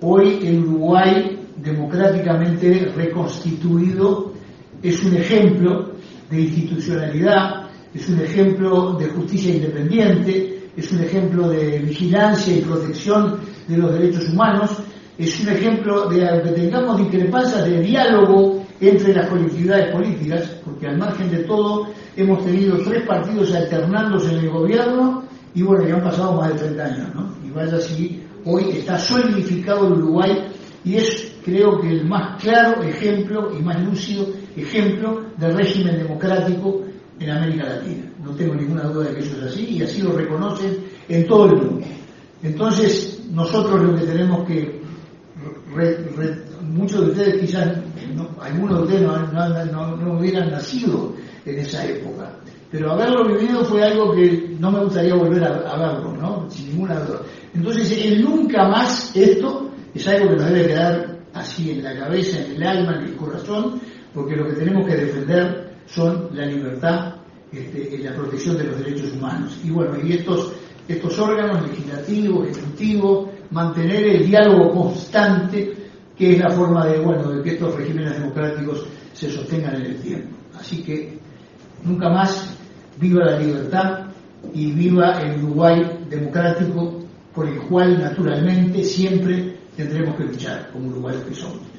Hoy el Uruguay democráticamente reconstituido es un ejemplo de institucionalidad, es un ejemplo de justicia independiente, es un ejemplo de vigilancia y protección de los derechos humanos, es un ejemplo de que tengamos discrepancias de diálogo entre las colectividades políticas, porque al margen de todo hemos tenido tres partidos alternándose en el gobierno y bueno, ya han pasado más de 30 años, ¿no? Y vaya si hoy está solidificado el Uruguay y es creo que el más claro ejemplo y más lúcido ejemplo del régimen democrático en América Latina. No tengo ninguna duda de que eso es así y así lo reconocen en todo el mundo. Entonces, nosotros lo que tenemos que muchos de ustedes quizás, algunos de ustedes no, no, hubieran nacido en esa época, pero haberlo vivido fue algo que no me gustaría volver a, verlo, ¿no? Sin ninguna duda. Entonces, el nunca más esto es algo que nos debe quedar así en la cabeza, en el alma, en el corazón, porque lo que tenemos que defender son la libertad este, la protección de los derechos humanos. Y bueno, y estos, estos órganos legislativos, ejecutivos, mantener el diálogo constante, que es la forma de, bueno, de que estos regímenes democráticos se sostengan en el tiempo. Así que nunca más viva la libertad y viva el Uruguay democrático por el cual naturalmente siempre tendremos que luchar como uruguayos que somos.